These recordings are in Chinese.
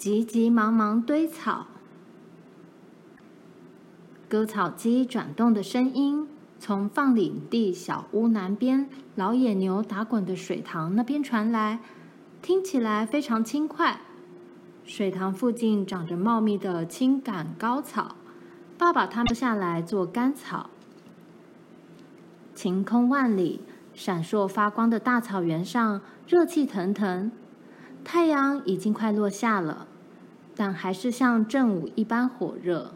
急急忙忙堆草。割草机转动的声音从放领地小屋南边老野牛打滚的水塘那边传来，听起来非常轻快。水塘附近长着茂密的青杆高草，爸爸他们下来做干草。晴空万里，闪烁发光的大草原上热气腾腾。太阳已经快落下了，但还是像正午一般火热。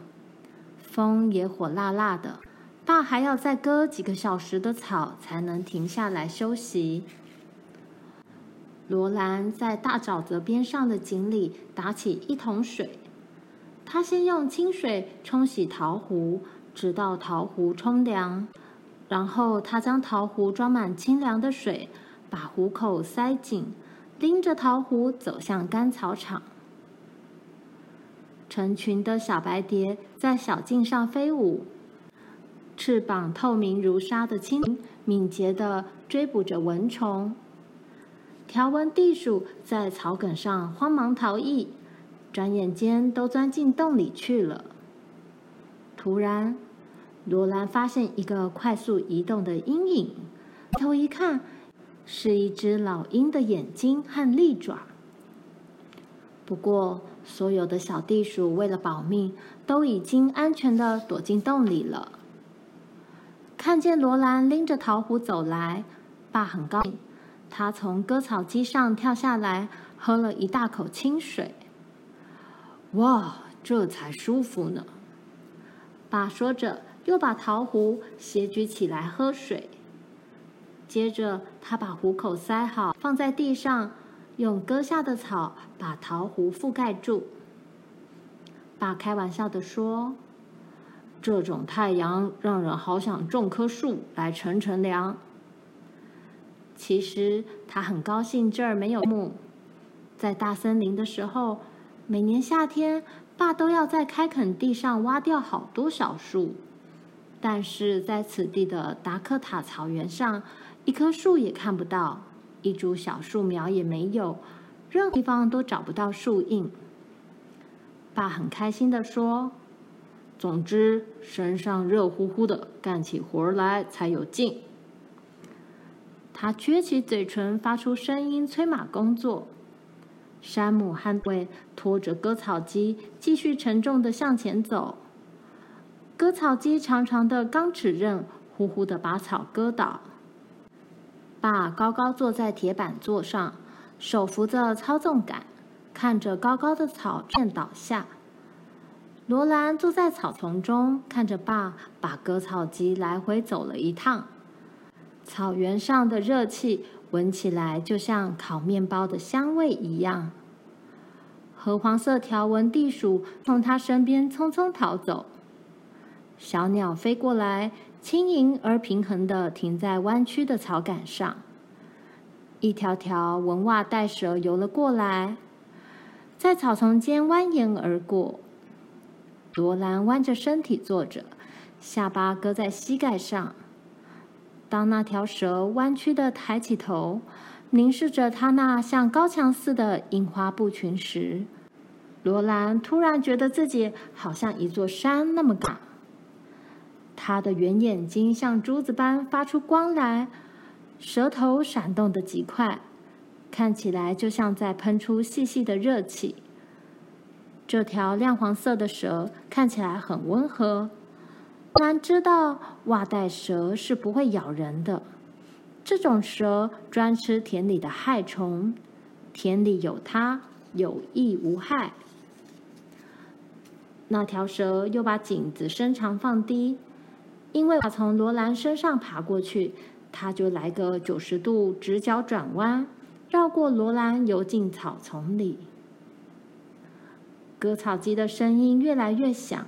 风也火辣辣的，爸还要再割几个小时的草才能停下来休息。罗兰在大沼泽边上的井里打起一桶水，他先用清水冲洗陶壶，直到陶壶冲凉。然后他将陶壶装满清凉的水，把壶口塞紧，拎着陶壶走向干草场。成群的小白蝶在小径上飞舞，翅膀透明如纱的蜻蜓敏捷地追捕着蚊虫。条纹地鼠在草梗上慌忙逃逸，转眼间都钻进洞里去了。突然，罗兰发现一个快速移动的阴影，抬头一看，是一只老鹰的眼睛和利爪。不过，所有的小地鼠为了保命，都已经安全的躲进洞里了。看见罗兰拎着陶壶走来，爸很高兴，他从割草机上跳下来，喝了一大口清水。哇，这才舒服呢！爸说着。又把陶壶斜举起来喝水，接着他把壶口塞好，放在地上，用割下的草把桃核覆盖住。爸开玩笑地说：“这种太阳让人好想种棵树来乘乘凉。”其实他很高兴这儿没有木，在大森林的时候，每年夏天爸都要在开垦地上挖掉好多小树。但是在此地的达克塔草原上，一棵树也看不到，一株小树苗也没有，任何地方都找不到树荫。爸很开心地说：“总之，身上热乎乎的，干起活来才有劲。”他撅起嘴唇，发出声音催马工作。山姆和卫拖着割草机，继续沉重的向前走。割草机长长的钢齿刃呼呼的把草割倒。爸高高坐在铁板座上，手扶着操纵杆，看着高高的草片倒下。罗兰坐在草丛中，看着爸把割草机来回走了一趟。草原上的热气闻起来就像烤面包的香味一样。褐黄色条纹地鼠从他身边匆匆逃走。小鸟飞过来，轻盈而平衡的停在弯曲的草杆上。一条条纹袜带蛇游了过来，在草丛间蜿蜒而过。罗兰弯着身体坐着，下巴搁在膝盖上。当那条蛇弯曲的抬起头，凝视着它那像高墙似的印花布裙时，罗兰突然觉得自己好像一座山那么高。他的圆眼睛像珠子般发出光来，舌头闪动得极快，看起来就像在喷出细细的热气。这条亮黄色的蛇看起来很温和。罗兰知道袜带蛇是不会咬人的，这种蛇专吃田里的害虫，田里有它，有益无害。那条蛇又把颈子伸长放低。因为要从罗兰身上爬过去，他就来个九十度直角转弯，绕过罗兰游进草丛里。割草机的声音越来越响，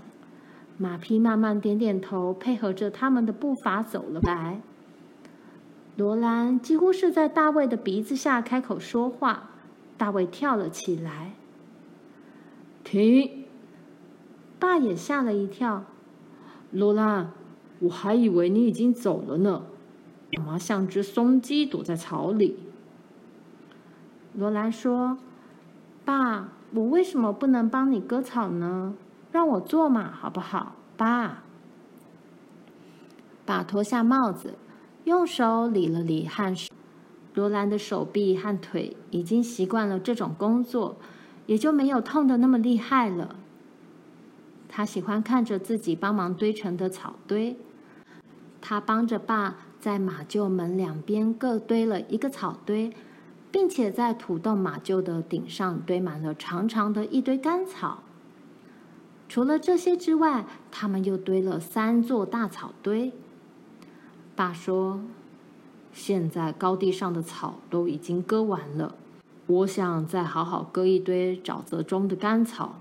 马匹慢慢点点头，配合着他们的步伐走了来。罗兰几乎是在大卫的鼻子下开口说话，大卫跳了起来。停！爸也吓了一跳，罗兰。我还以为你已经走了呢，干嘛像只松鸡躲在草里？罗兰说：“爸，我为什么不能帮你割草呢？让我做嘛，好不好？爸。爸脱下帽子，用手理了理汗水。罗兰的手臂和腿已经习惯了这种工作，也就没有痛的那么厉害了。他喜欢看着自己帮忙堆成的草堆。他帮着爸在马厩门两边各堆了一个草堆，并且在土洞马厩的顶上堆满了长长的一堆干草。除了这些之外，他们又堆了三座大草堆。爸说：“现在高地上的草都已经割完了，我想再好好割一堆沼泽中的干草。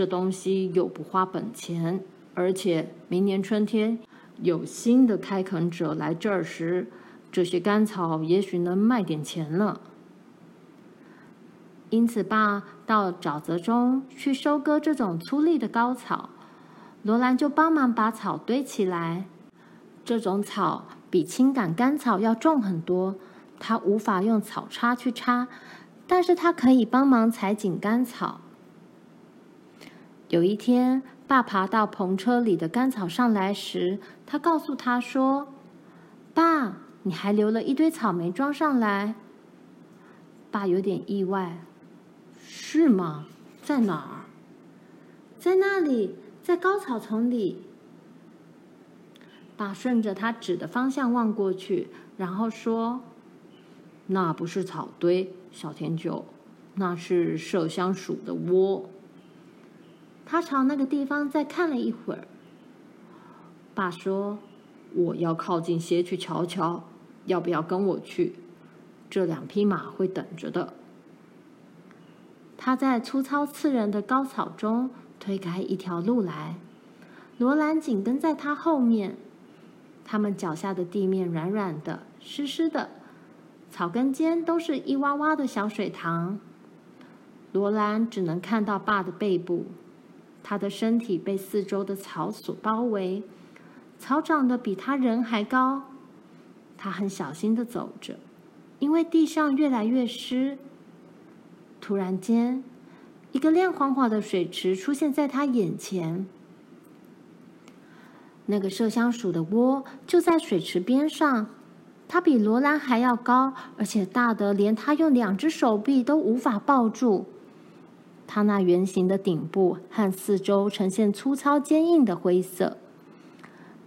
这东西又不花本钱，而且明年春天有新的开垦者来这儿时，这些干草也许能卖点钱呢。因此，爸到沼泽中去收割这种粗粝的高草，罗兰就帮忙把草堆起来。”这种草比青杆干草要重很多，他无法用草叉去插，但是他可以帮忙采紧干草。有一天，爸爬到篷车里的干草上来时，他告诉他说：“爸，你还留了一堆草莓装上来。”爸有点意外：“是吗？在哪儿？在那里，在高草丛里。”爸顺着他指的方向望过去，然后说：“那不是草堆，小甜酒，那是麝香鼠的窝。”他朝那个地方再看了一会儿。爸说：“我要靠近些去瞧瞧，要不要跟我去？这两匹马会等着的。”他在粗糙刺人的高草中推开一条路来，罗兰紧跟在他后面。他们脚下的地面软软的、湿湿的，草根间都是一洼洼的小水塘。罗兰只能看到爸的背部，他的身体被四周的草所包围，草长得比他人还高。他很小心地走着，因为地上越来越湿。突然间，一个亮晃晃的水池出现在他眼前。那个麝香鼠的窝就在水池边上，它比罗兰还要高，而且大得连他用两只手臂都无法抱住。它那圆形的顶部和四周呈现粗糙坚硬的灰色。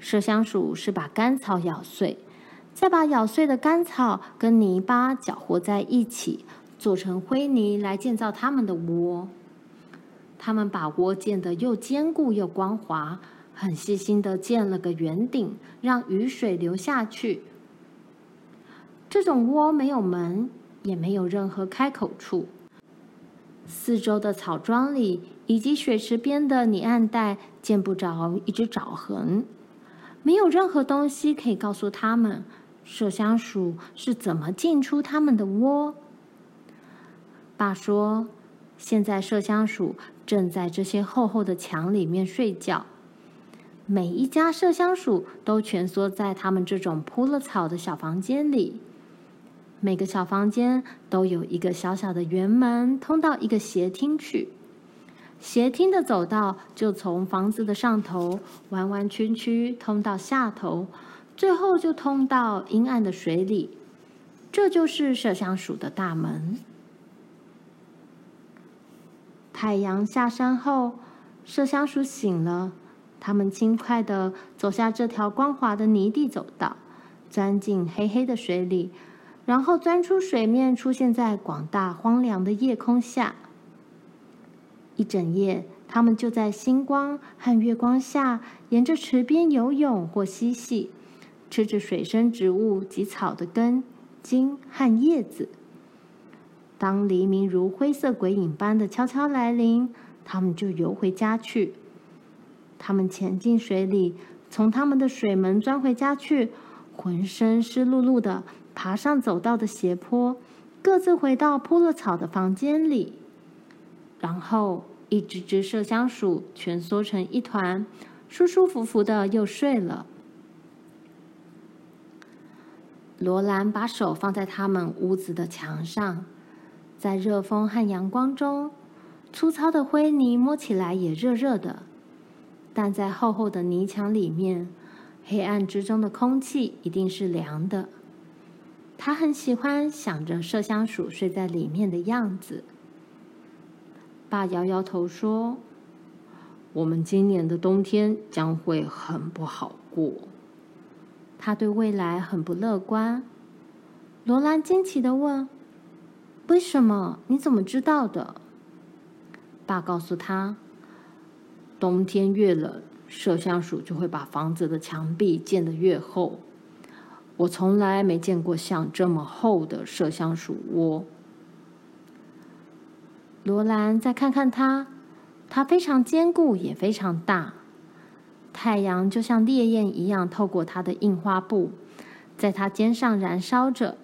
麝香鼠是把干草咬碎，再把咬碎的干草跟泥巴搅和在一起，做成灰泥来建造它们的窝。它们把窝建得又坚固又光滑。很细心的建了个圆顶，让雨水流下去。这种窝没有门，也没有任何开口处。四周的草桩里以及水池边的泥岸带见不着一只爪痕，没有任何东西可以告诉他们麝香鼠是怎么进出他们的窝。爸说，现在麝香鼠正在这些厚厚的墙里面睡觉。每一家麝香鼠都蜷缩在他们这种铺了草的小房间里。每个小房间都有一个小小的圆门，通到一个斜厅去。斜厅的走道就从房子的上头弯弯曲曲通到下头，最后就通到阴暗的水里。这就是麝香鼠的大门。太阳下山后，麝香鼠醒了。他们轻快地走下这条光滑的泥地走道，钻进黑黑的水里，然后钻出水面，出现在广大荒凉的夜空下。一整夜，他们就在星光和月光下，沿着池边游泳或嬉戏，吃着水生植物及草的根、茎和叶子。当黎明如灰色鬼影般的悄悄来临，他们就游回家去。他们潜进水里，从他们的水门钻回家去，浑身湿漉漉的，爬上走道的斜坡，各自回到铺了草的房间里。然后，一只只麝香鼠蜷缩成一团，舒舒服服的又睡了。罗兰把手放在他们屋子的墙上，在热风和阳光中，粗糙的灰泥摸起来也热热的，但在厚厚的泥墙里面，黑暗之中的空气一定是凉的。他很喜欢想着麝香鼠睡在里面的样子。爸摇摇头说：“我们今年的冬天将会很不好过。”他对未来很不乐观。罗兰惊奇的问：“为什么？你怎么知道的？”爸告诉他：“冬天越冷，麝香鼠就会把房子的墙壁建得越厚。我从来没见过像这么厚的麝香鼠窝。”罗兰再看看它，它非常坚固，也非常大。太阳就像烈焰一样透过它的印花布，在它肩上燃烧着。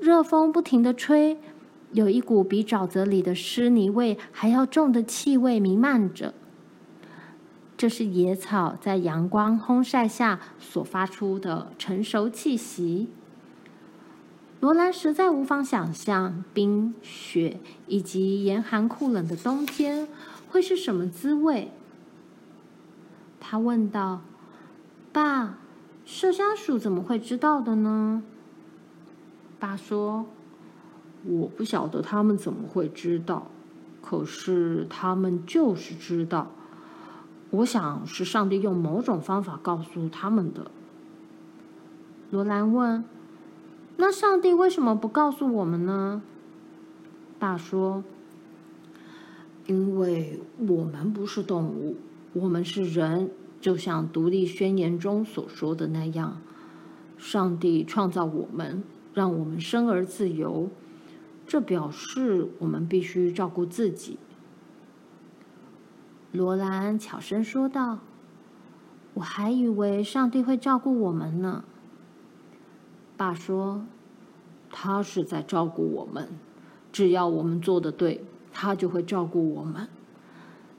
热风不停的吹，有一股比沼泽里的湿泥味还要重的气味弥漫着。这是野草在阳光烘晒下所发出的成熟气息。罗兰实在无法想象冰雪以及严寒酷冷的冬天会是什么滋味。他问道：“爸，麝香鼠怎么会知道的呢？”爸说：“我不晓得他们怎么会知道，可是他们就是知道。我想是上帝用某种方法告诉他们的。”罗兰问：“那上帝为什么不告诉我们呢？”爸说：“因为我们不是动物，我们是人，就像独立宣言中所说的那样，上帝创造我们。”让我们生而自由，这表示我们必须照顾自己。罗兰悄声说道：“我还以为上帝会照顾我们呢。”爸说：“他是在照顾我们，只要我们做的对，他就会照顾我们。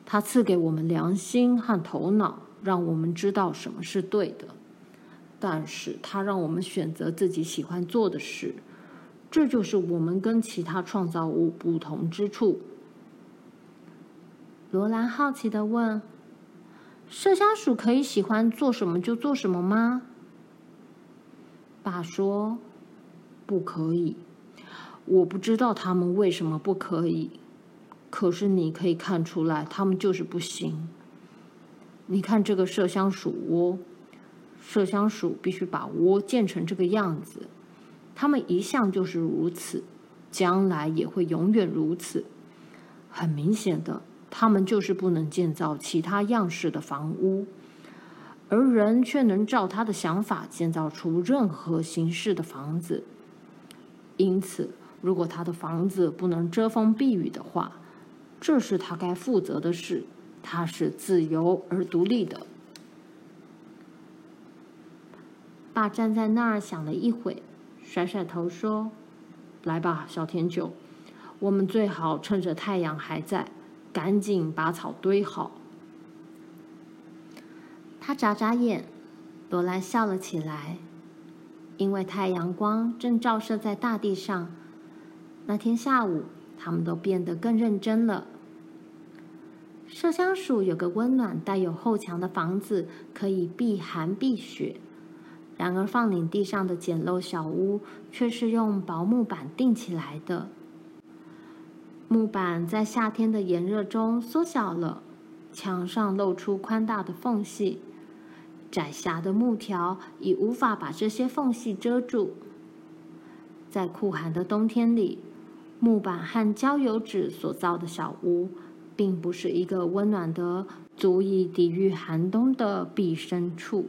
他赐给我们良心和头脑，让我们知道什么是对的。”但是他让我们选择自己喜欢做的事，这就是我们跟其他创造物不同之处。罗兰好奇的问：“麝香鼠可以喜欢做什么就做什么吗？”爸说：“不可以。我不知道他们为什么不可以，可是你可以看出来，他们就是不行。你看这个麝香鼠窝。”麝香鼠必须把窝建成这个样子，他们一向就是如此，将来也会永远如此。很明显的，他们就是不能建造其他样式的房屋，而人却能照他的想法建造出任何形式的房子。因此，如果他的房子不能遮风避雨的话，这是他该负责的事。他是自由而独立的。爸站在那儿想了一会，甩甩头说：“来吧，小甜酒，我们最好趁着太阳还在，赶紧把草堆好。”他眨眨眼，罗兰笑了起来，因为太阳光正照射在大地上。那天下午，他们都变得更认真了。麝香鼠有个温暖、带有后墙的房子，可以避寒避雪。然而，放领地上的简陋小屋却是用薄木板钉起来的。木板在夏天的炎热中缩小了，墙上露出宽大的缝隙。窄狭的木条已无法把这些缝隙遮住。在酷寒的冬天里，木板和焦油纸所造的小屋，并不是一个温暖的、足以抵御寒冬的避身处。